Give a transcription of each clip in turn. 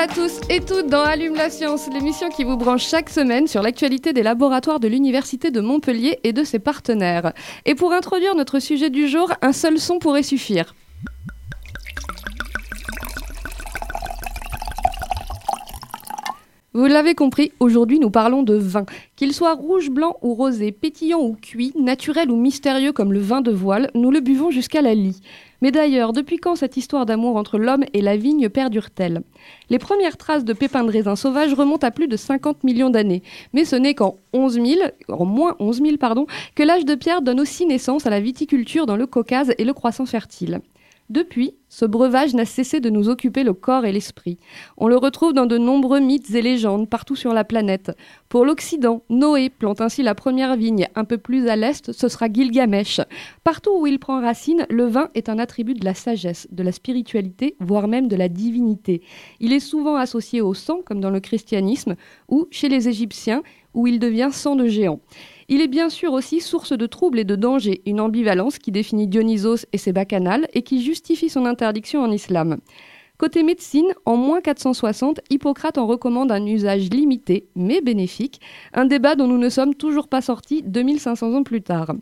À tous et toutes dans Allume la science, l'émission qui vous branche chaque semaine sur l'actualité des laboratoires de l'Université de Montpellier et de ses partenaires. Et pour introduire notre sujet du jour, un seul son pourrait suffire. Vous l'avez compris, aujourd'hui nous parlons de vin. Qu'il soit rouge, blanc ou rosé, pétillant ou cuit, naturel ou mystérieux comme le vin de voile, nous le buvons jusqu'à la lie. Mais d'ailleurs, depuis quand cette histoire d'amour entre l'homme et la vigne perdure-t-elle? Les premières traces de pépins de raisin sauvage remontent à plus de 50 millions d'années. Mais ce n'est qu'en 11 000, en moins 11 000, pardon, que l'âge de pierre donne aussi naissance à la viticulture dans le Caucase et le croissant fertile. Depuis, ce breuvage n'a cessé de nous occuper le corps et l'esprit. On le retrouve dans de nombreux mythes et légendes partout sur la planète. Pour l'Occident, Noé plante ainsi la première vigne. Un peu plus à l'est, ce sera Gilgamesh. Partout où il prend racine, le vin est un attribut de la sagesse, de la spiritualité, voire même de la divinité. Il est souvent associé au sang, comme dans le christianisme, ou chez les Égyptiens, où il devient sang de géant. Il est bien sûr aussi source de troubles et de dangers, une ambivalence qui définit Dionysos et ses bacchanales et qui justifie son interdiction en islam. Côté médecine, en moins 460, Hippocrate en recommande un usage limité, mais bénéfique, un débat dont nous ne sommes toujours pas sortis 2500 ans plus tard.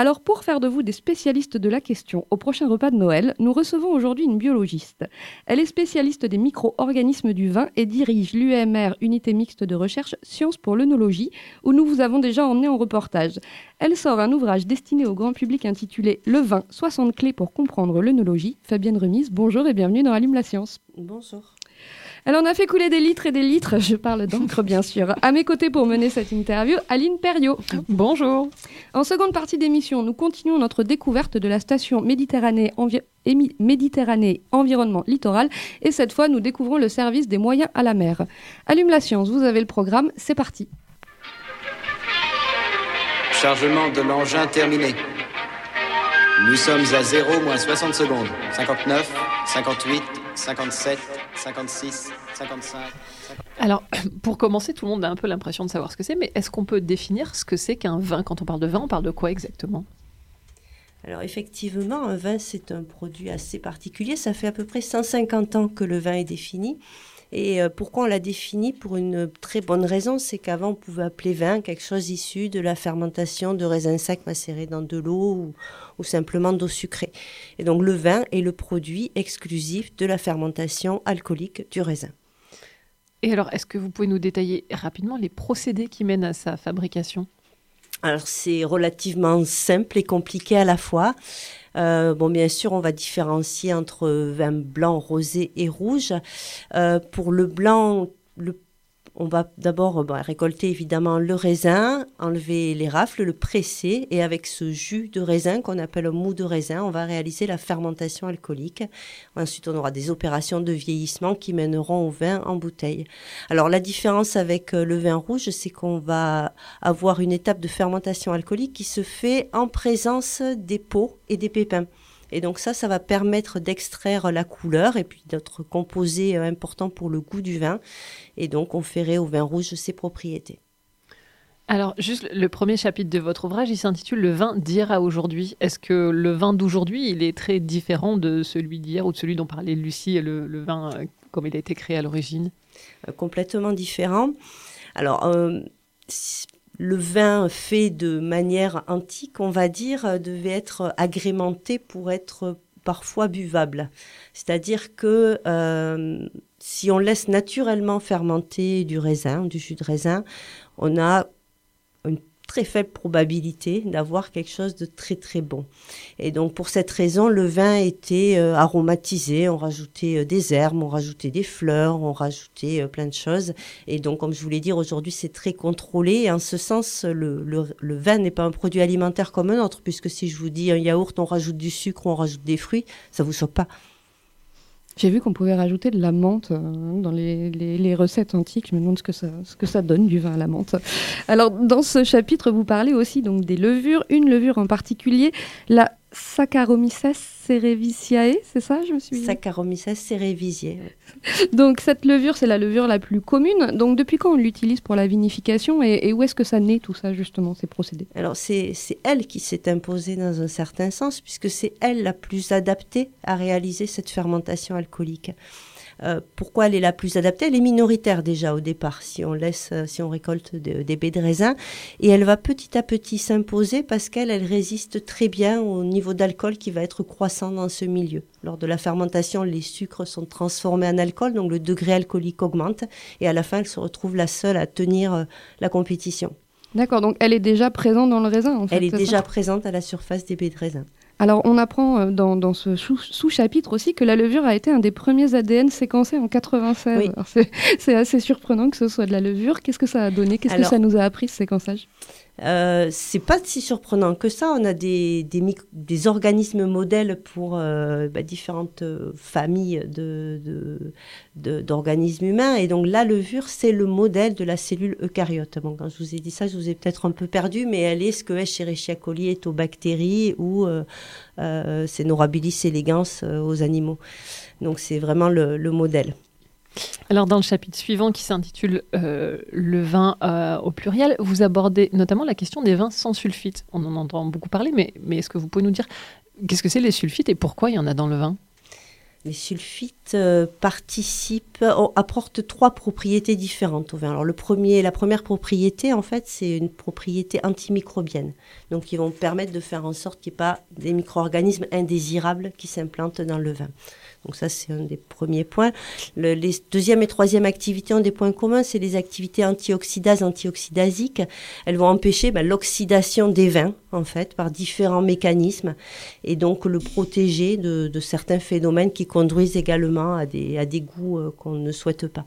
Alors pour faire de vous des spécialistes de la question au prochain repas de Noël, nous recevons aujourd'hui une biologiste. Elle est spécialiste des micro-organismes du vin et dirige l'UMR, unité mixte de recherche Sciences pour l'œnologie, où nous vous avons déjà emmené en reportage. Elle sort un ouvrage destiné au grand public intitulé Le vin, 60 clés pour comprendre l'œnologie. Fabienne Remise, bonjour et bienvenue dans Allume la science. Bonjour. Elle en a fait couler des litres et des litres, je parle d'encre bien sûr. À mes côtés pour mener cette interview, Aline Perriot. Bonjour. En seconde partie d'émission, nous continuons notre découverte de la station Méditerranée, Envi Émi Méditerranée Environnement Littoral et cette fois nous découvrons le service des moyens à la mer. Allume la science, vous avez le programme, c'est parti. Chargement de l'engin terminé. Nous sommes à 0 moins 60 secondes. 59, 58, 57, 56, 55. Alors, pour commencer, tout le monde a un peu l'impression de savoir ce que c'est, mais est-ce qu'on peut définir ce que c'est qu'un vin? Quand on parle de vin, on parle de quoi exactement? Alors effectivement, un vin, c'est un produit assez particulier. Ça fait à peu près 150 ans que le vin est défini. Et euh, pourquoi on l'a défini Pour une très bonne raison, c'est qu'avant on pouvait appeler vin quelque chose issu de la fermentation de raisins secs macérés dans de l'eau ou, ou simplement d'eau sucrée. Et donc le vin est le produit exclusif de la fermentation alcoolique du raisin. Et alors, est-ce que vous pouvez nous détailler rapidement les procédés qui mènent à sa fabrication? Alors c'est relativement simple et compliqué à la fois. Euh, bon, bien sûr, on va différencier entre vin blanc, rosé et rouge. Euh, pour le blanc, le on va d'abord bah, récolter évidemment le raisin, enlever les rafles, le presser et avec ce jus de raisin qu'on appelle mou de raisin, on va réaliser la fermentation alcoolique. Ensuite, on aura des opérations de vieillissement qui mèneront au vin en bouteille. Alors la différence avec euh, le vin rouge, c'est qu'on va avoir une étape de fermentation alcoolique qui se fait en présence des peaux et des pépins. Et donc ça, ça va permettre d'extraire la couleur et puis d'autres composés euh, importants pour le goût du vin. Et donc on ferait au vin rouge ses propriétés. Alors, juste le premier chapitre de votre ouvrage, il s'intitule Le vin d'hier à aujourd'hui. Est-ce que le vin d'aujourd'hui, il est très différent de celui d'hier ou de celui dont parlait Lucie, le, le vin euh, comme il a été créé à l'origine? Euh, complètement différent. Alors, euh, si- le vin fait de manière antique, on va dire, euh, devait être agrémenté pour être parfois buvable. C'est-à-dire que euh, si on laisse naturellement fermenter du raisin, du jus de raisin, on a très faible probabilité d'avoir quelque chose de très très bon. Et donc pour cette raison, le vin était euh, aromatisé, on rajoutait euh, des herbes, on rajoutait des fleurs, on rajoutait euh, plein de choses. Et donc comme je voulais dire, aujourd'hui c'est très contrôlé. Et en ce sens, le, le- vin n'est pas un produit alimentaire comme un autre, puisque si je vous dis un yaourt, on rajoute du sucre, on rajoute des fruits, ça vous choque pas. J'ai vu qu'on pouvait rajouter de la menthe euh, dans les, les- recettes antiques. Je me demande ce que, ça, ce que ça donne du vin à la menthe. Alors, dans ce chapitre, vous parlez aussi donc des levures. Une levure en particulier, la Saccharomyces cerevisiae, c'est ça Je me suis Saccharomyces cerevisiae. Donc, cette levure, c'est la levure la plus commune. Donc, depuis quand on l'utilise pour la vinification et, et où est-ce que ça naît tout ça, justement, ces procédés? Alors c'est c'est elle qui s'est imposée dans un certain sens, puisque c'est elle la plus adaptée à réaliser cette fermentation alcoolique. Euh, pourquoi elle est la plus adaptée? Elle est minoritaire déjà au départ, si on laisse, euh, si on récolte de- des baies de raisin, et elle va petit à petit s'imposer parce qu'elle, elle résiste très bien au niveau d'alcool qui va être croissant dans ce milieu. Lors de la fermentation, les sucres sont transformés en alcool, donc le degré alcoolique augmente, et à la fin, elle se retrouve la seule à tenir euh, la compétition. D'accord, donc elle est déjà présente dans le raisin, en fait. Elle est déjà présente à la surface des baies de raisin. Alors, on apprend euh, dans, dans ce sous- sous-chapitre aussi que la levure a été un des premiers ADN séquencés en 96. Oui. Alors, C'est assez surprenant que ce soit de la levure. Qu'est-ce que ça a donné? Qu'est-ce que ça nous a appris, ce séquençage? Euh, c'est pas si surprenant que ça. On a des, des, organismes modèles pour euh, bah, différentes euh, familles d'organismes humains. Et donc la levure, c'est le modèle de la cellule eucaryote. Bon, quand je vous ai dit ça, je vous ai peut-être un peu perdu, mais elle est ce que Escherichia coli est aux bactéries ou euh, c'est Norabilis elegans aux animaux. Donc c'est vraiment le modèle. Alors, dans le chapitre suivant qui s'intitule euh, Le vin euh, au pluriel, vous abordez notamment la question des vins sans sulfite. On en entend beaucoup parler, mais, est-ce que vous pouvez nous dire qu'est-ce que c'est les sulfites et pourquoi il y en a dans le vin? Les sulfites euh, participent, apportent trois propriétés différentes au vin. Alors le premier, la première propriété, en fait, c'est une propriété antimicrobienne. Donc ils vont permettre de faire en sorte qu'il n'y ait pas des micro-organismes indésirables qui s'implantent dans le vin. Donc ça, c'est un des premiers points. Le, les deuxième et troisième activités ont des points communs, c'est les activités antioxydases, antioxydasiques. Elles vont empêcher ben, l'oxydation des vins, en fait, par différents mécanismes, et donc le protéger de, de certains phénomènes qui conduisent également à des, à des goûts euh, qu'on ne souhaite pas.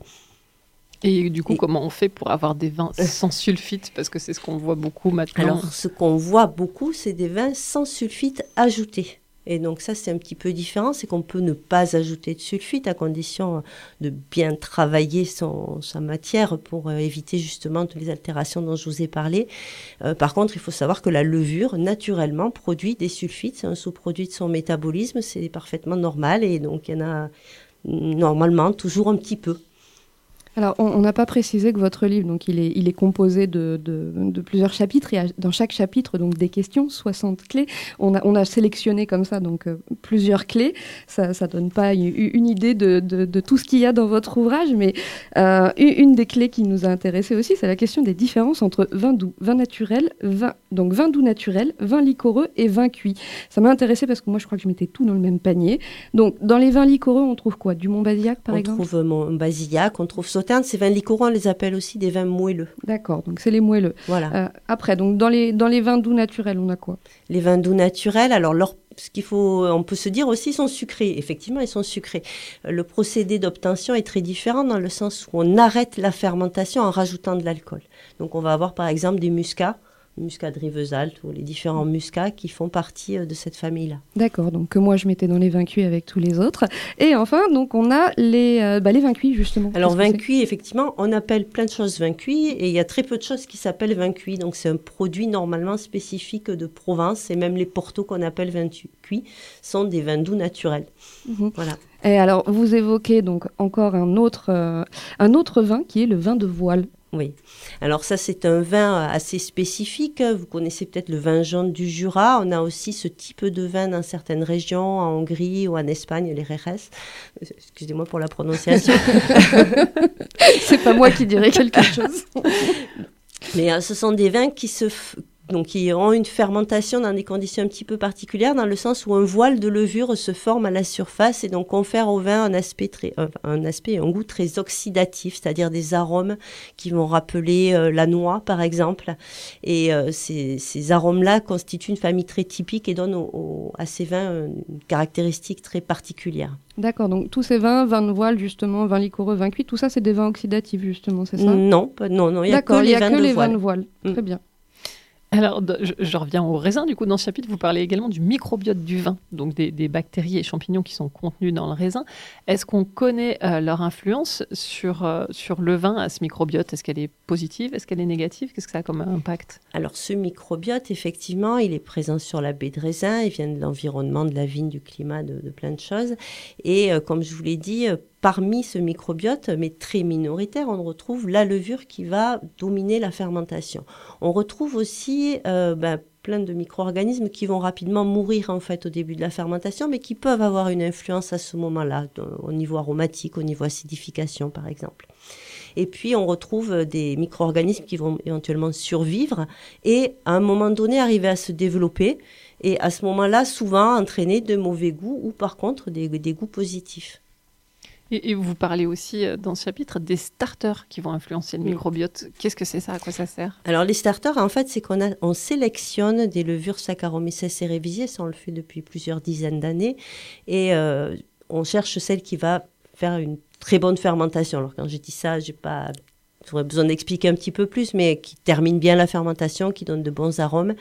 Et du coup, Et- comment on fait pour avoir des vins sans sulfite? Parce que c'est ce qu'on voit beaucoup maintenant. Alors, ce qu'on voit beaucoup, c'est des vins sans sulfite ajouté. Et donc ça, c'est un petit peu différent, c'est qu'on peut ne pas ajouter de sulfite à condition de bien travailler sa matière pour euh, éviter justement toutes les altérations dont je vous ai parlé. Euh, par contre, il faut savoir que la levure, naturellement, produit des sulfites, c'est un sous-produit de son métabolisme, c'est parfaitement normal, et donc il y en a mm, normalement toujours un petit peu. Alors, on on n'a pas précisé que votre livre, donc, il est, il est composé de, de- de plusieurs chapitres. Et dans chaque chapitre, donc, des questions, 60 clés. On a, on a sélectionné comme ça, donc, euh, plusieurs clés. Ça ne donne pas une idée de, de- de tout ce qu'il y a dans votre ouvrage. Mais euh, une des clés qui nous a intéressé aussi, c'est la question des différences entre vin doux, vin naturel, vin, donc vin doux naturel, vin liquoreux et vin cuit. Ça m'a intéressé parce que moi, je crois que je mettais tout dans le même panier. Donc, dans les vins liquoreux, on trouve quoi? Du Montbazillac, par on exemple? trouve mon basillac, on trouve ces vins liquoreux, on les appelle aussi des vins moelleux. D'accord, donc c'est les moelleux. Voilà. Euh, après, donc dans les, dans les vins doux naturels, on a quoi? Les vins doux naturels, alors leur, ce qu'il faut, on peut se dire aussi, ils sont sucrés. Effectivement, ils sont sucrés. Le procédé d'obtention est très différent dans le sens où on arrête la fermentation en rajoutant de l'alcool. Donc, on va avoir par exemple des muscats, muscat de Rivesaltes ou les différents muscats qui font partie euh, de cette famille-là. D'accord, donc que moi je mettais dans les vins cuits avec tous les autres. Et enfin, donc on a les, euh, bah, les justement. Alors, cuit, effectivement, on appelle plein de choses vin cuit et il y a très peu de choses qui s'appellent vin cuit. Donc, c'est un produit normalement spécifique de Provence et même les portos qu'on appelle cuit sont des vins doux naturels. Mhm. Voilà. Et alors, vous évoquez donc encore un autre, euh, un autre vin qui est le vin de voile. Oui. Alors ça, c'est un vin assez spécifique. Vous connaissez peut-être le vin jaune du Jura. On a aussi ce type de vin dans certaines régions, en Hongrie ou en Espagne, les Reres. Excusez-moi pour la prononciation. c'est pas moi qui dirais quelque chose. Mais euh, ce sont des vins qui se... Donc, qui ont une fermentation dans des conditions un petit peu particulières, dans le sens où un voile de levure se forme à la surface et donc confère au vin un aspect, très, un, aspect et un goût très oxydatif, c'est-à-dire des arômes qui vont rappeler euh, la noix, par exemple. Et euh, ces, ces arômes-là constituent une famille très typique et donnent au- au- à ces vins une caractéristique très particulière. D'accord, donc tous ces vins, vins de voile justement, vins liquoreux, vins cuits, tout ça c'est des vins oxydatifs justement, c'est ça? Non, non, non, il n'y a que les de voile. vins de voile. Mm. Très bien. Alors, je, reviens au raisin. Du coup, dans ce chapitre, vous parlez également du microbiote du vin, donc des, bactéries et champignons qui sont contenus dans le raisin. Est-ce qu'on connaît euh, leur influence sur, euh, sur le vin à ce microbiote? Est-ce qu'elle est positive? Est-ce qu'elle est négative? Qu'est-ce que ça a comme impact? Alors, ce microbiote, effectivement, il est présent sur la baie de raisin. Il vient de l'environnement, de la vigne, du climat, de, plein de choses. Et euh, comme je vous l'ai dit, parmi ce microbiote, mais très minoritaire, on retrouve la levure qui va dominer la fermentation. On retrouve aussi euh, ben, plein de micro-organismes qui vont rapidement mourir en fait au début de la fermentation, mais qui peuvent avoir une influence à ce moment-là, au niveau aromatique, au niveau acidification par exemple. Et puis on retrouve des micro-organismes qui vont éventuellement survivre et à un moment donné arriver à se développer et à ce moment-là souvent entraîner de mauvais goûts ou par contre des goûts positifs. Et, vous parlez aussi euh, dans ce chapitre des starters qui vont influencer le microbiote. Qu'est-ce que c'est ça? À quoi ça sert? Alors les starters, en fait, c'est qu'on on sélectionne des levures Saccharomyces cerevisiae, ça on le fait depuis plusieurs dizaines d'années, et euh, on cherche celle qui va faire une très bonne fermentation. Alors quand j'ai dit ça, j'ai pas j'aurais besoin d'expliquer un petit peu plus, mais qui termine bien la fermentation, qui donne de bons arômes.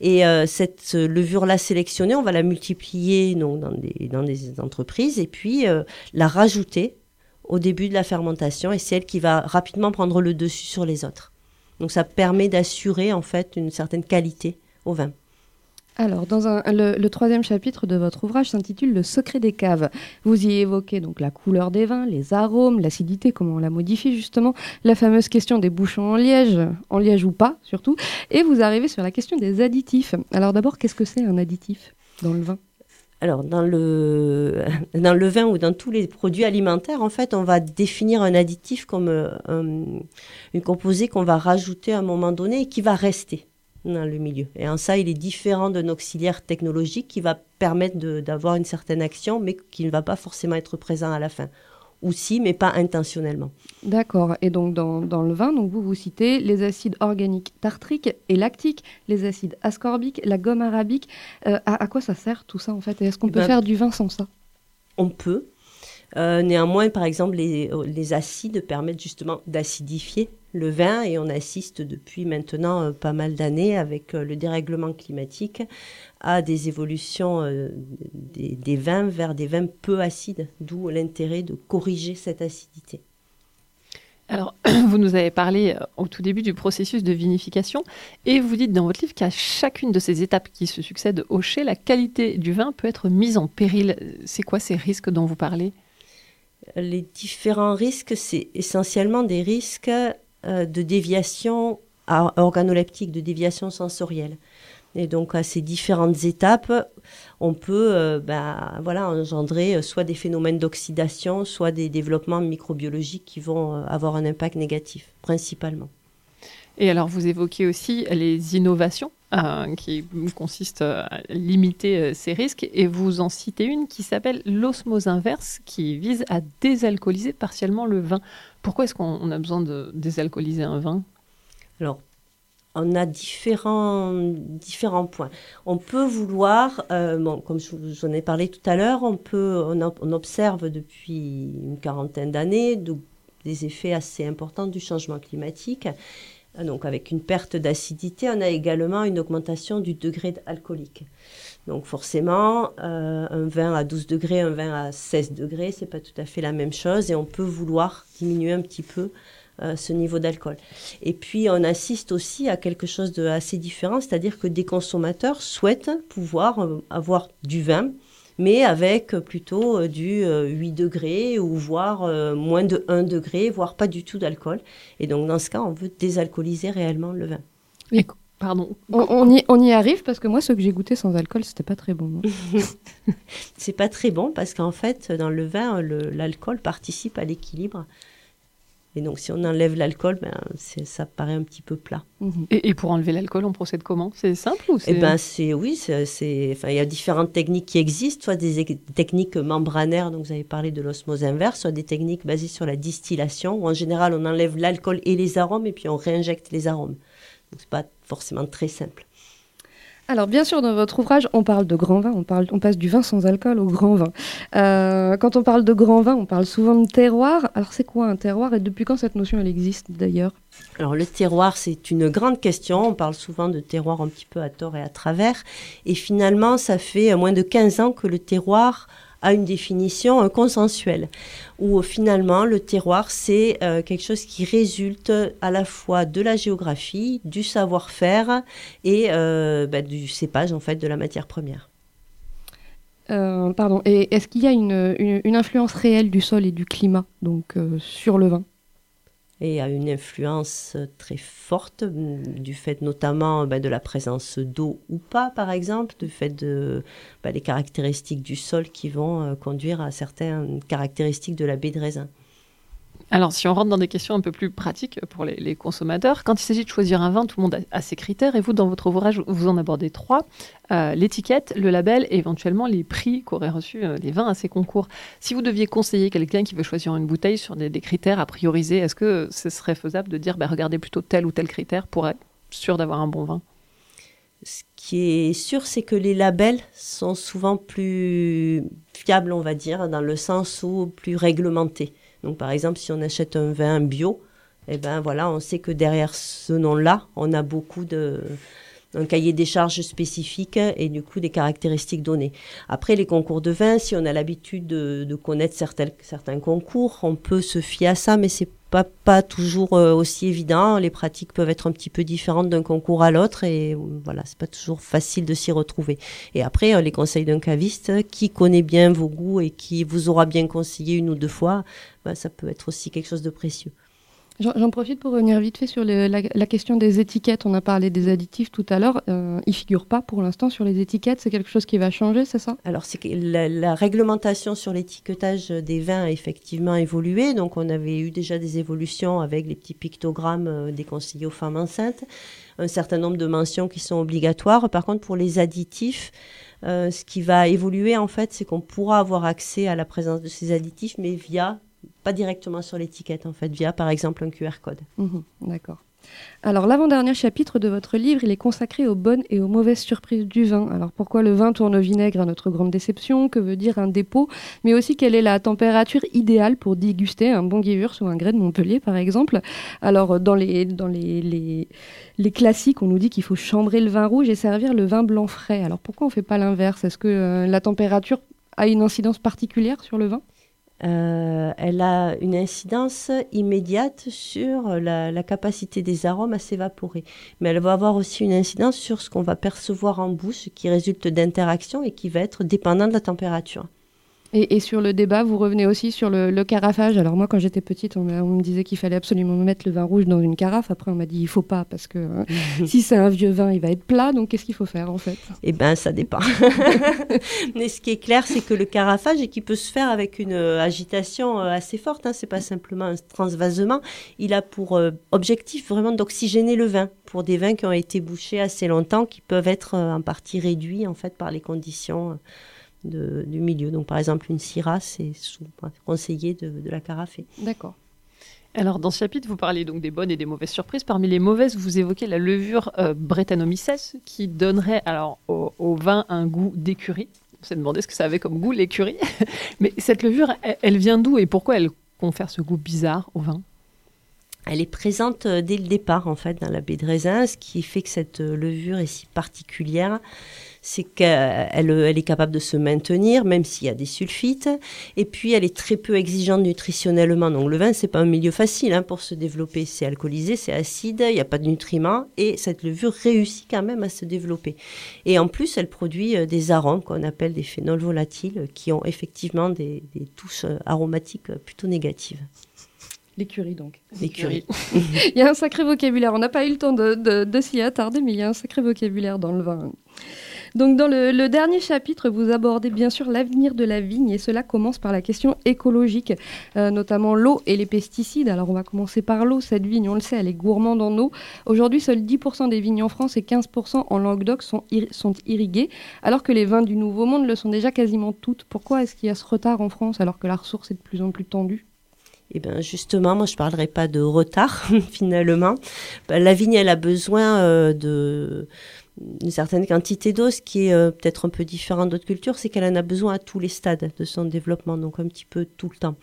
Et euh, cette levure-là sélectionnée, on va la multiplier dans, des, dans des entreprises et puis euh, la rajouter au début de la fermentation et c'est elle qui va rapidement prendre le dessus sur les autres. Donc ça permet d'assurer en fait une certaine qualité au vin. Alors, dans le, troisième chapitre de votre ouvrage s'intitule Le secret des caves. Vous y évoquez donc la couleur des vins, les arômes, l'acidité, comment on la modifie justement, la fameuse question des bouchons en liège, en liège ou pas surtout, et vous arrivez sur la question des additifs. Alors d'abord, qu'est-ce que c'est un additif dans le vin? Alors, dans le, vin ou dans tous les produits alimentaires, en fait, on va définir un additif comme euh, une composé qu'on va rajouter à un moment donné et qui va rester dans le milieu. Et en ça, il est différent d'un auxiliaire technologique qui va permettre d'avoir une certaine action, mais qui ne va pas forcément être présent à la fin. Ou si, mais pas intentionnellement. D'accord. Et donc, dans, dans, le vin, donc vous, vous citez les acides organiques tartriques et lactiques, les acides ascorbiques, la gomme arabique. Euh, à, quoi ça sert tout ça, en fait? Est-ce qu'on peut ben, faire du vin sans ça? On peut. Euh, néanmoins, par exemple, les, acides permettent justement d'acidifier le vin et on assiste depuis maintenant euh, pas mal d'années avec euh, le dérèglement climatique à des évolutions des, vins vers des vins peu acides, d'où l'intérêt de corriger cette acidité. Alors, vous nous avez parlé au tout début du processus de vinification et vous dites dans votre livre qu'à chacune de ces étapes qui se succèdent au chai, la qualité du vin peut être mise en péril. C'est quoi ces risques dont vous parlez? Les différents risques, c'est essentiellement des risques euh, de déviation organoleptique, de déviation sensorielle. Et donc à ces différentes étapes, on peut euh, ben, voilà, engendrer euh, soit des phénomènes d'oxydation, soit des développements microbiologiques qui vont avoir un impact négatif, principalement. Et alors vous évoquez aussi les innovations qui consistent à limiter ces risques, et vous en citez une qui s'appelle l'osmose inverse, qui vise à désalcooliser partiellement le vin. Pourquoi est-ce qu'on a besoin de désalcooliser un vin? Alors, on a différents, différents points. On peut vouloir, euh, comme j'en ai parlé tout à l'heure, on, peut, on, observe depuis une quarantaine d'années des effets assez importants du changement climatique. Donc avec une perte d'acidité, on a également une augmentation du degré alcoolique. Donc forcément, euh, un vin à 12 degrés, un vin à 16 degrés, c'est pas tout à fait la même chose et on peut vouloir diminuer un petit peu euh, ce niveau d'alcool. Et puis on assiste aussi à quelque chose de assez différent, c'est-à-dire que des consommateurs souhaitent pouvoir euh, avoir du vin, mais avec plutôt du 8 degrés ou voire moins de 1 degré, voire pas du tout d'alcool. Et donc dans ce cas, on veut désalcooliser réellement le vin. Pardon. On, y, on, y, arrive parce que moi, ce que j'ai goûté sans alcool, c'était pas très bon. c'est pas très bon parce qu'en fait, dans le vin, l'alcool participe à l'équilibre. Et donc, si on enlève l'alcool, ben, ça paraît un petit peu plat. Mhm. Et, pour enlever l'alcool, on procède comment? C'est simple ou Eh ben, c'est oui, c'est, il y a différentes techniques qui existent, soit des techniques membranaires, donc vous avez parlé de l'osmose inverse, soit des techniques basées sur la distillation, où en général, on enlève l'alcool et les arômes, et puis on réinjecte les arômes. Donc, c'est pas forcément très simple. Alors bien sûr, dans votre ouvrage, on parle de grand vin, on, passe du vin sans alcool au grand vin. Euh, quand on parle de grand vin, on parle souvent de terroir. Alors c'est quoi un terroir et depuis quand cette notion elle existe d'ailleurs? Alors le terroir, c'est une grande question. On parle souvent de terroir un petit peu à tort et à travers. Et finalement, ça fait moins de 15 ans que le terroir a une définition consensuelle, où finalement le terroir, c'est euh, quelque chose qui résulte à la fois de la géographie, du savoir-faire et euh, bah, du cépage, en fait, de la matière première. Euh, pardon, et est-ce qu'il y a une, une, influence réelle du sol et du climat donc, sur le vin? Et a une influence très forte mm, du fait notamment ben, de la présence d'eau ou pas, par exemple, du fait de, ben, des caractéristiques du sol qui vont euh, conduire à certaines caractéristiques de la baie de raisin. Alors, si on rentre dans des questions un peu plus pratiques pour les, consommateurs, quand il s'agit de choisir un vin, tout le monde a, ses critères et vous, dans votre ouvrage, vous en abordez trois euh, l'étiquette, le label et éventuellement les prix qu'auraient reçus euh, les vins à ces concours. Si vous deviez conseiller quelqu'un qui veut choisir une bouteille sur des, critères à prioriser, est-ce que ce serait faisable de dire bah, regardez plutôt tel ou tel critère pour être sûr d'avoir un bon vin? Ce qui est sûr, c'est que les labels sont souvent plus fiables, on va dire, dans le sens où plus réglementés. Donc par exemple, si on achète un vin bio, eh ben voilà, on sait que derrière ce nom-là, on a beaucoup de un cahier des charges spécifique et du coup des caractéristiques données. Après les concours de vin, si on a l'habitude de, connaître certains, certains concours, on peut se fier à ça, mais c'est pas, pas toujours euh, aussi évident. Les pratiques peuvent être un petit peu différentes d'un concours à l'autre et voilà, c'est pas toujours facile de s'y retrouver. Et après, euh, les conseils d'un caviste qui connaît bien vos goûts et qui vous aura bien conseillé une ou deux fois, bah, ça peut être aussi quelque chose de précieux. J'en profite pour revenir vite fait sur la, question des étiquettes. On a parlé des additifs tout à l'heure. Euh, ils ne figurent pas pour l'instant sur les étiquettes. C'est quelque chose qui va changer, c'est ça? Alors, c'est que la, réglementation sur l'étiquetage des vins a effectivement évolué. Donc, on avait eu déjà des évolutions avec les petits pictogrammes euh, des conseillers aux femmes enceintes, un certain nombre de mentions qui sont obligatoires. Par contre, pour les additifs, euh, ce qui va évoluer, en fait, c'est qu'on pourra avoir accès à la présence de ces additifs, mais via pas directement sur l'étiquette, en fait, via par exemple un QR code. Mhm, d'accord. Alors l'avant-dernier chapitre de votre livre, il est consacré aux bonnes et aux mauvaises surprises du vin. Alors pourquoi le vin tourne au vinaigre à notre grande déception? Que veut dire un dépôt? Mais aussi quelle est la température idéale pour déguster un bon Gewürz ou un grès de Montpellier par exemple? Alors dans les, dans les, les classiques, on nous dit qu'il faut chambrer le vin rouge et servir le vin blanc frais. Alors pourquoi on ne fait pas l'inverse? Est-ce que euh, la température a une incidence particulière sur le vin? Euh, elle a une incidence immédiate sur la, capacité des arômes à s'évaporer. Mais elle va avoir aussi une incidence sur ce qu'on va percevoir en bouche qui résulte d'interactions et qui va être dépendant de la température. Et, sur le débat, vous revenez aussi sur le, carafage. Alors moi, quand j'étais petite, on, me disait qu'il fallait absolument mettre le vin rouge dans une carafe. Après, on m'a dit il faut pas parce que euh, si c'est un vieux vin, il va être plat. Donc qu'est-ce qu'il faut faire en fait? Eh ben, ça dépend. Mais ce qui est clair, c'est que le carafage, et qui peut se faire avec une euh, agitation euh, assez forte, hein, c'est pas simplement un transvasement. Il a pour objectif vraiment d'oxygéner le vin pour des vins qui ont été bouchés assez longtemps, qui peuvent être en partie réduits en fait par les conditions du milieu. Donc, par exemple, une Syrah, c'est conseillé de, la carafer. D'accord. Alors, dans ce chapitre, vous parlez donc des bonnes et des mauvaises surprises. Parmi les mauvaises, vous évoquez la levure euh, Brettanomyces qui donnerait alors au, vin un goût d'écurie. On s'est demandé ce que ça avait comme goût, l'écurie. Mais cette levure, elle, vient d'où et pourquoi elle confère ce goût bizarre au vin? Elle est présente euh, dès le départ, en fait, dans la baie de raisin. Ce qui fait que cette euh, levure est si particulière, c'est qu'elle elle est capable de se maintenir, même s'il y a des sulfites. Et puis, elle est très peu exigeante nutritionnellement. Donc, le vin, c'est pas un milieu facile hein, pour se développer. C'est alcoolisé, c'est acide, il n'y a pas de nutriments. Et cette levure réussit quand même à se développer. Et en plus, elle produit euh, des arômes qu'on appelle des phénols volatiles, qui ont effectivement des, touches euh, aromatiques euh, plutôt négatives. L'écurie donc. L'écurie. il y a un sacré vocabulaire. On n'a pas eu le temps de, de s'y attarder, mais il y a un sacré vocabulaire dans le vin. Donc dans le, dernier chapitre, vous abordez bien sûr l'avenir de la vigne et cela commence par la question écologique, euh, notamment l'eau et les pesticides. Alors on va commencer par l'eau. Cette vigne, on le sait, elle est gourmande en eau. Aujourd'hui, seuls 10% des vignes en France et 15% en Languedoc sont, sont irriguées, alors que les vins du Nouveau Monde le sont déjà quasiment toutes. Pourquoi est-ce qu'il y a ce retard en France alors que la ressource est de plus en plus tendue? Eh bien justement, moi je ne parlerai pas de retard finalement. Bah, la vigne, elle a besoin euh, de une certaine quantité d'eau, ce qui est euh, peut-être un peu différent d'autres cultures, c'est qu'elle en a besoin à tous les stades de son développement, donc un petit peu tout le temps.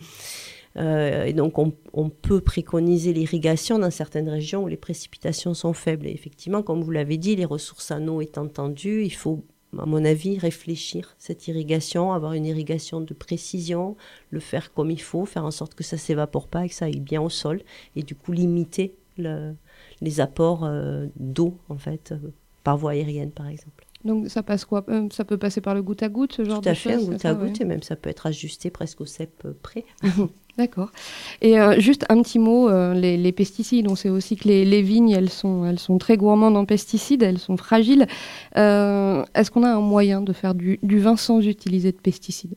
Euh, et donc on, on peut préconiser l'irrigation dans certaines régions où les précipitations sont faibles. Et effectivement, comme vous l'avez dit, les ressources en eau étant tendues, il faut à mon avis, réfléchir cette irrigation, avoir une irrigation de précision, le faire comme il faut, faire en sorte que ça s'évapore pas et que ça aille bien au sol, et du coup limiter le, les apports euh, d'eau, en fait, euh, par voie aérienne, par exemple. Donc ça passe quoi? Euh, Ça peut passer par le goutte à goutte, ce genre Tout à de fait, goutte à ça, goutte, ouais. et même ça peut être ajusté presque au cep euh, près. D'accord. Et euh, juste un petit mot, euh, les, les pesticides, on sait aussi que les, les vignes, elles sont, elles sont très gourmandes en pesticides, elles sont fragiles. Est-ce qu'on a un moyen de faire du, du vin sans utiliser de pesticides?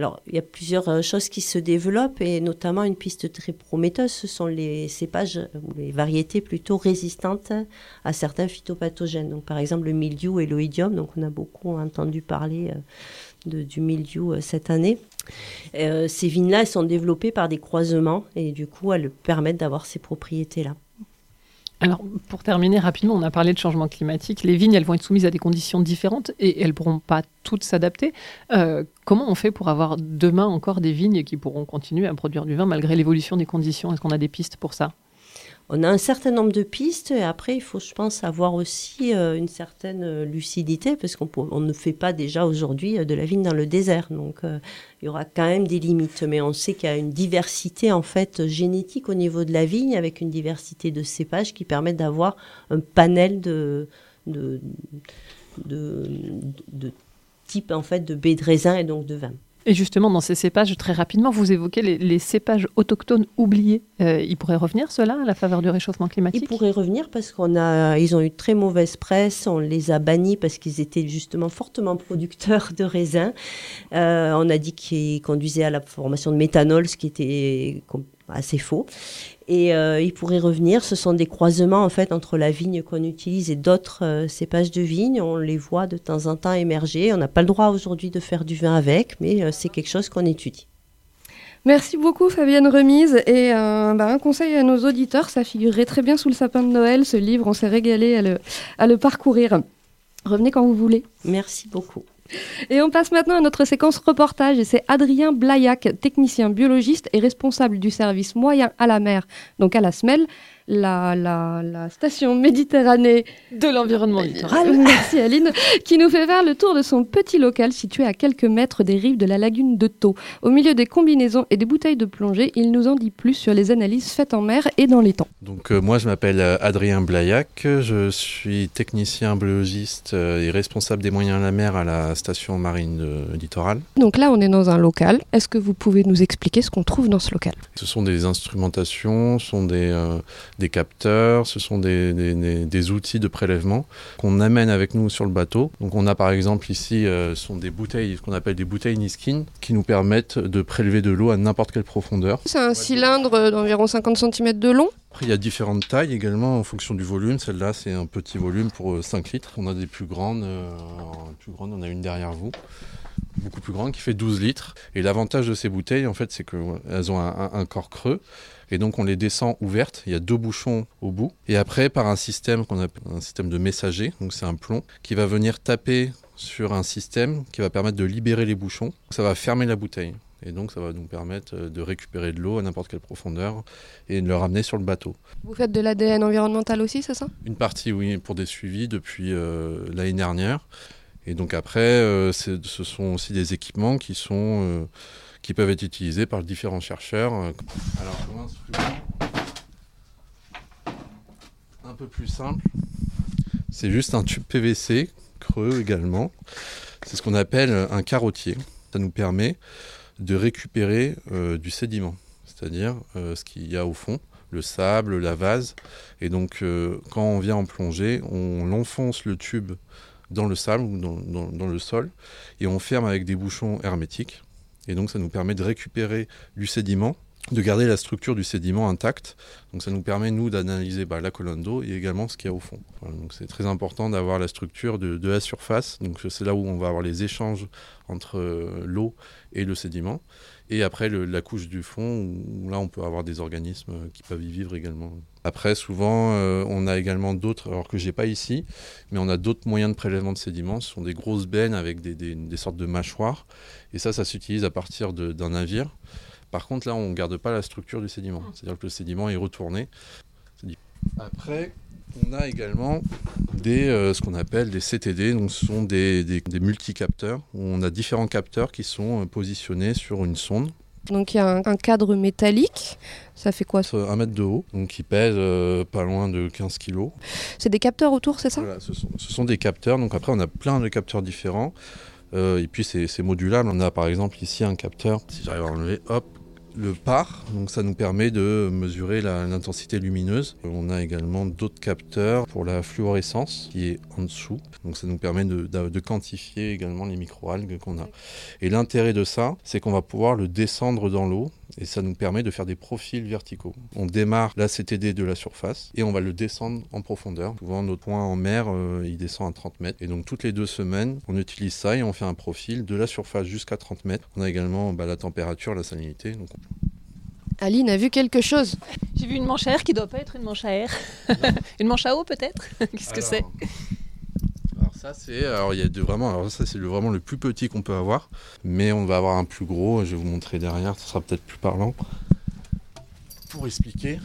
Alors, il y a plusieurs euh, choses qui se développent et notamment une piste très prometteuse, ce sont les cépages euh, ou les variétés plutôt résistantes à certains phytopathogènes. Donc, par exemple, le mildiou et l'oïdium. Donc, on a beaucoup entendu parler euh, du mildiou cette année. Ces vignes-là, elles sont développées par des croisements et du coup, elles permettent d'avoir ces propriétés-là. Alors, pour terminer rapidement, on a parlé de changement climatique. Les vignes, elles vont être soumises à des conditions différentes et elles ne pourront pas toutes s'adapter. Euh, comment on fait pour avoir demain encore des vignes qui pourront continuer à produire du vin malgré l'évolution des conditions? Est-ce qu'on a des pistes pour ça? On a un certain nombre de pistes et après, il faut, je pense, avoir aussi euh, une certaine euh, lucidité parce qu'on ne fait pas déjà aujourd'hui euh, de la vigne dans le désert. Donc, il y aura quand même des limites. Mais on sait qu'il y a une diversité, en fait, génétique au niveau de la vigne avec une diversité de cépages qui permettent d'avoir un panel de, de, de, de types, en fait, de baies de raisin et donc de vin. Et justement, dans ces cépages, très rapidement, vous évoquez les, cépages autochtones oubliés. Euh, ils pourraient revenir, ceux-là, à la faveur du réchauffement climatique Ils pourraient revenir parce qu'on a, ont eu très mauvaise presse. On les a bannis parce qu'ils étaient justement fortement producteurs de raisins. Euh, on a dit qu'ils conduisaient à la formation de méthanol, ce qui était assez faux. Et euh, ils pourraient revenir. Ce sont des croisements en fait entre la vigne qu'on utilise et d'autres euh, cépages de vigne. On les voit de temps en temps émerger. On n'a pas le droit aujourd'hui de faire du vin avec, mais euh, c'est quelque chose qu'on étudie. Merci beaucoup Fabienne Remise et euh, bah, un conseil à nos auditeurs, ça figurerait très bien sous le sapin de Noël, ce livre, on s'est régalé à le, à le parcourir. Revenez quand vous voulez. Merci beaucoup. Et on passe maintenant à notre séquence reportage. Et c'est Adrien Blaillac, technicien biologiste et responsable du service moyen à la mer, donc à la SMEL, la, la, la station Méditerranée De l'environnement littoral. Merci Aline, qui nous fait faire le tour de son petit local situé à quelques mètres des rives de la lagune de Thau. Au milieu des combinaisons et des bouteilles de plongée, il nous en dit plus sur les analyses faites en mer et dans les temps. Donc euh, moi je m'appelle euh, Adrien Blaillac, je suis technicien biologiste euh, et responsable des moyens à la mer à la station marine de littoral. Donc là, on est dans un local. Est-ce que vous pouvez nous expliquer ce qu'on trouve dans ce local? Ce sont des instrumentations, ce sont des, euh, des capteurs, ce sont des, des- des- des outils de prélèvement qu'on amène avec nous sur le bateau. Donc on a par exemple ici euh, ce sont des bouteilles, ce qu'on appelle des bouteilles Niskin, qui nous permettent de prélever de l'eau à n'importe quelle profondeur. C'est un cylindre d'environ 50 cm de long. Après, il y a différentes tailles également en fonction du volume. Celle-là, c'est un petit volume pour euh, 5 litres. On a des plus grandes. euh, plus grandes, on a une derrière vous. Beaucoup plus grande qui fait 12 litres. Et l'avantage de ces bouteilles, en fait, c'est qu'elles ont un, un- un corps creux. Et donc, on les descend ouvertes. Il y a deux bouchons au bout. Et après, par un système qu'on appelle un système de messager, donc c'est un plomb, qui va venir taper sur un système qui va permettre de libérer les bouchons. Ça va fermer la bouteille. Et donc, ça va nous permettre euh, de récupérer de l'eau à n'importe quelle profondeur et de le ramener sur le bateau. Vous faites de l'ADN environnemental aussi, c'est ça? Une partie, oui, pour des suivis depuis euh, l'année dernière. Et donc après, euh, ce sont aussi des équipements qui, sont, euh, qui peuvent être utilisés par différents chercheurs. Euh, Alors, comme instrument un peu plus simple, c'est juste un tube PVC, creux également. C'est ce qu'on appelle un carottier. Ça nous permet de récupérer du sédiment, c'est-à-dire ce qu'il y a au fond, le sable, la vase. Et donc, quand on vient en plongée, on enfonce le tube dans le sable ou dans, le sol et on ferme avec des bouchons hermétiques. Et donc, ça nous permet de récupérer du sédiment de garder la structure du sédiment intacte. Donc ça nous permet, nous, d'analyser bah, la colonne d'eau et également ce qu'il y a au fond. Donc c'est très important d'avoir la structure de, la surface. Donc c'est là où on va avoir les échanges entre euh, l'eau et le sédiment. Et après, la couche du fond, où là, on peut avoir des organismes qui peuvent y vivre également. Après, souvent, euh, on a également d'autres, alors que j'ai pas ici, mais on a d'autres moyens de prélèvement de sédiments. Ce sont des grosses bennes avec des, des sortes de mâchoires. Et ça, ça s'utilise à partir d'un navire. Par contre, là, on ne garde pas la structure du sédiment. C'est-à-dire que le sédiment est retourné. Après, on a également des, euh, ce qu'on appelle des CTD. Donc, ce sont des, des, des multicapteurs. Où on a différents capteurs qui sont euh, positionnés sur une sonde. Donc il y a un, un, cadre métallique, ça fait quoi Un mètre de haut, donc qui pèse euh, pas loin de 15 kg. C'est des capteurs autour, c'est ça? Voilà, ce sont, ce sont, des capteurs, donc après on a plein de capteurs différents. Euh, et puis c'est modulable. On a par exemple ici un capteur, si j'arrive à enlever, hop, le par, donc ça nous permet de mesurer l'intensité lumineuse. On a également d'autres capteurs pour la fluorescence qui est en dessous, donc ça nous permet de, de, de quantifier également les microalgues qu'on a. Et l'intérêt de ça, c'est qu'on va pouvoir le descendre dans l'eau et ça nous permet de faire des profils verticaux. On démarre la CTD de la surface et on va le descendre en profondeur. Souvent notre point en mer, euh, il descend à 30 mètres et donc toutes les deux semaines, on utilise ça et on fait un profil de la surface jusqu'à 30 mètres. On a également bah, la température, la salinité. Donc... Aline a vu quelque chose. J'ai vu une manche à air qui doit pas être une manche à air. une manche à eau peut-être? Qu'est-ce que c'est? Ça c'est alors il y a de vraiment alors ça c'est le, vraiment le plus petit qu'on peut avoir, mais on va avoir un plus gros. Je vais vous montrer derrière, ce sera peut-être plus parlant pour expliquer.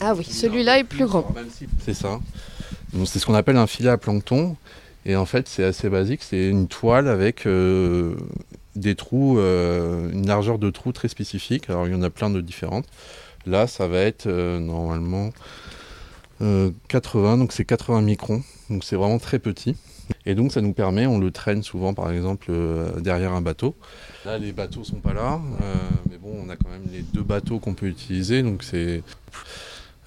Ah oui, celui-là est plus grand. C'est ça. C'est ce qu'on appelle un filet à plancton. Et en fait, c'est assez basique. C'est une toile avec euh, des trous, euh, une largeur de trous très spécifique. Alors, il y en a plein de différentes. Là, ça va être euh, normalement euh, 80, donc c'est 80 microns. Donc, c'est vraiment très petit. Et donc, ça nous permet, on le traîne souvent, par exemple, euh, derrière un bateau. Là, les bateaux sont pas là. Euh, mais bon, on a quand même les deux bateaux qu'on peut utiliser. Donc, c'est.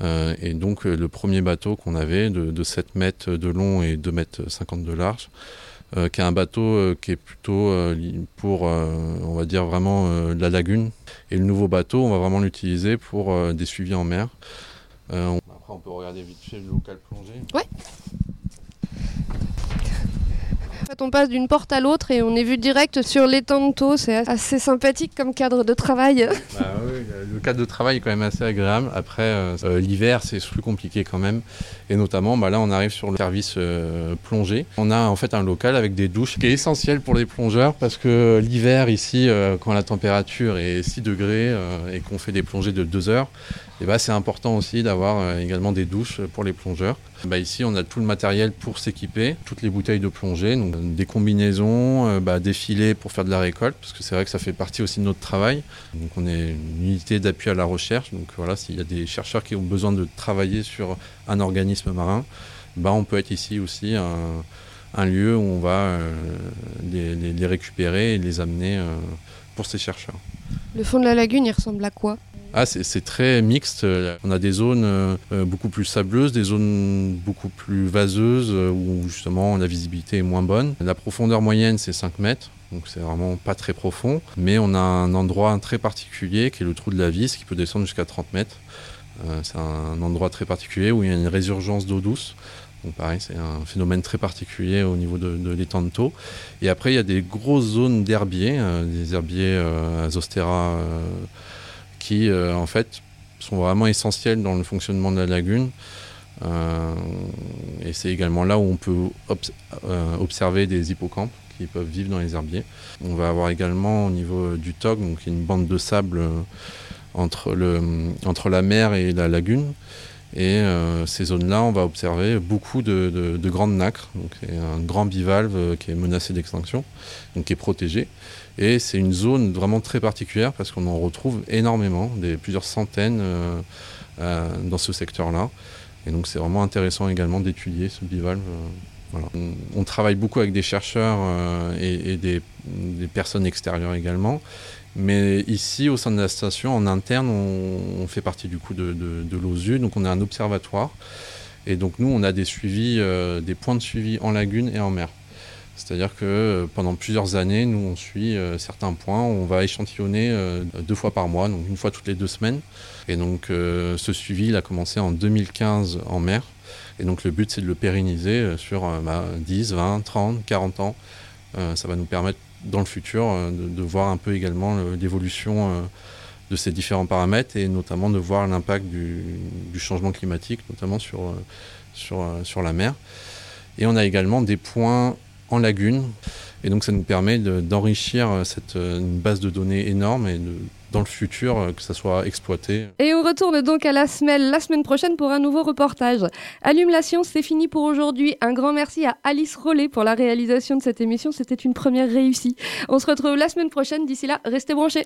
Euh, et donc euh, le premier bateau qu'on avait de, de, 7 mètres de long et 2 mètres 50 de large, euh, qui est un bateau euh, qui est plutôt euh, pour, on va dire vraiment la lagune. Et le nouveau bateau, on va vraiment l'utiliser pour des suivis en mer. On... Après, on peut regarder vite fait le local plongé. Ouais. En fait, on passe d'une porte à l'autre et on est vu direct sur l'étang de Thau. C'est assez sympathique comme cadre de travail. Bah oui, le cadre de travail est quand même assez agréable. Après, euh, l'hiver, c'est plus compliqué quand même. Et notamment, bah là, on arrive sur le service euh, plongée. On a en fait un local avec des douches qui est essentiel pour les plongeurs parce que l'hiver, ici, euh, quand la température est 6 degrés et qu'on fait des plongées de 2 heures, et bah, c'est important aussi d'avoir euh, également des douches pour les plongeurs. Bah, ici, on a tout le matériel pour s'équiper, toutes les bouteilles de plongée, donc des combinaisons, euh, bah, des filets pour faire de la récolte, parce que c'est vrai que ça fait partie aussi de notre travail. Donc, on est une unité d'appui à la recherche. Donc voilà, s'il y a des chercheurs qui ont besoin de travailler sur un organisme marin, bah, on peut être ici aussi un, lieu où on va euh, les, récupérer et les amener euh, pour ces chercheurs. Le fond de la lagune, il ressemble à quoi? Ah, c'est très mixte. On a des zones euh, beaucoup plus sableuses, des zones beaucoup plus vaseuses euh, où justement la visibilité est moins bonne. La profondeur moyenne, c'est 5 mètres. Donc c'est vraiment pas très profond. Mais on a un endroit très particulier qui est le trou de la vis qui peut descendre jusqu'à 30 mètres. Euh, c'est un endroit très particulier où il y a une résurgence d'eau douce. Donc pareil, c'est un phénomène très particulier au niveau de, de l'étang de Thau. Et après, il y a des grosses zones d'herbiers, euh, des herbiers euh, Azostera qui euh, en fait sont vraiment essentiels dans le fonctionnement de la lagune. Euh, et c'est également là où on peut euh, observer des hippocampes qui peuvent vivre dans les herbiers. On va avoir également au niveau du TOG donc une bande de sable entre, entre la mer et la lagune. Et ces zones-là, on va observer beaucoup de, de, de grandes nacres. Donc, un grand bivalve qui est menacé d'extinction, donc qui est protégé. Et c'est une zone vraiment très particulière parce qu'on en retrouve énormément, plusieurs centaines euh, euh, dans ce secteur-là. Et donc c'est vraiment intéressant également d'étudier ce bivalve. Euh, on, travaille beaucoup avec des chercheurs et, des, personnes extérieures également. Mais ici, au sein de la station, en interne, on, fait partie du coup de, de, l'OSU, donc on a un observatoire. Et donc nous, on a des suivis, des points de suivi en lagune et en mer C'est-à-dire que euh, pendant plusieurs années, nous, on suit euh, certains points. On va échantillonner euh, deux fois par mois, donc une fois toutes les deux semaines. Et donc, ce suivi, il a commencé en 2015 en mer. Et donc, le but, c'est de le pérenniser sur euh, bah, 10, 20, 30, 40 ans. Ça va nous permettre, dans le futur, de, voir un peu également le- l'évolution de ces différents paramètres et notamment de voir l'impact du, du changement climatique, notamment sur, sur, sur la mer. Et on a également des points en lagune. Et donc ça nous permet de- d'enrichir euh, cette euh, base de données énorme et dans le futur euh, que ça soit exploité. Et on retourne donc à la semelle la semaine prochaine pour un nouveau reportage. Allume la science, c'est fini pour aujourd'hui. Un grand merci à Alice Rollet pour la réalisation de cette émission. C'était une première réussie. On se retrouve la semaine prochaine. D'ici là, restez branchés.